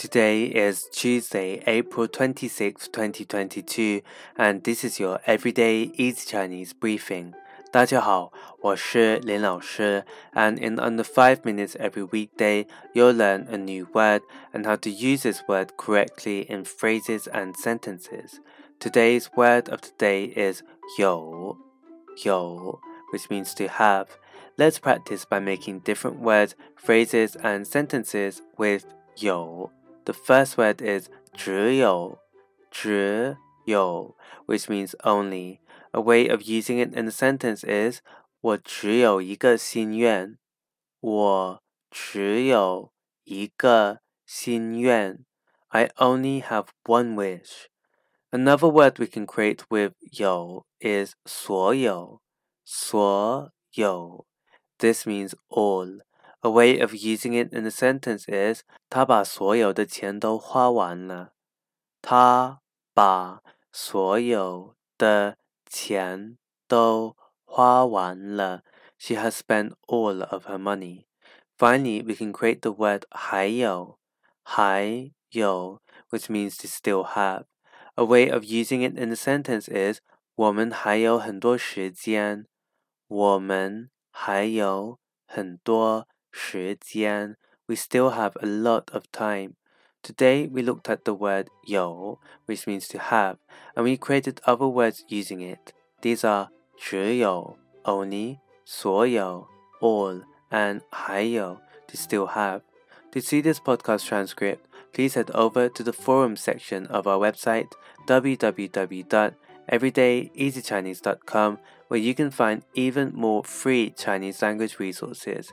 Today is Tuesday, April 26, 2022, and this is your everyday easy Chinese briefing. 大家好，我是林老师, and in under 5 minutes every weekday, you'll learn a new word and how to use this word correctly in phrases and sentences. Today's word of the day is 有,有, which means to have. Let's practice by making different words, phrases, and sentences with 有. The first word is 只有,只有, which means only. A way of using it in a sentence is 我只有一个心愿。我只有一个心愿。I only have one wish. Another word we can create with 有 is 所有。所有. This means all. A way of using it in a sentence is 他把所有的钱都花完了。他把所有的钱都花完了。She has spent all of her money. Finally, we can create the word 还有，还有, which means to still have. A way of using it in a sentence is 我们还有很多时间。我们还有很多 时间。We still have a lot of time. Today we looked at the word 有, which means to have, and we created other words using it. These are 只有 only, 所有 all, and 还有 to still have. To see this podcast transcript, please head over to the forum section of our website www.everydayeasychinese.com where you can find even more free Chinese language resources.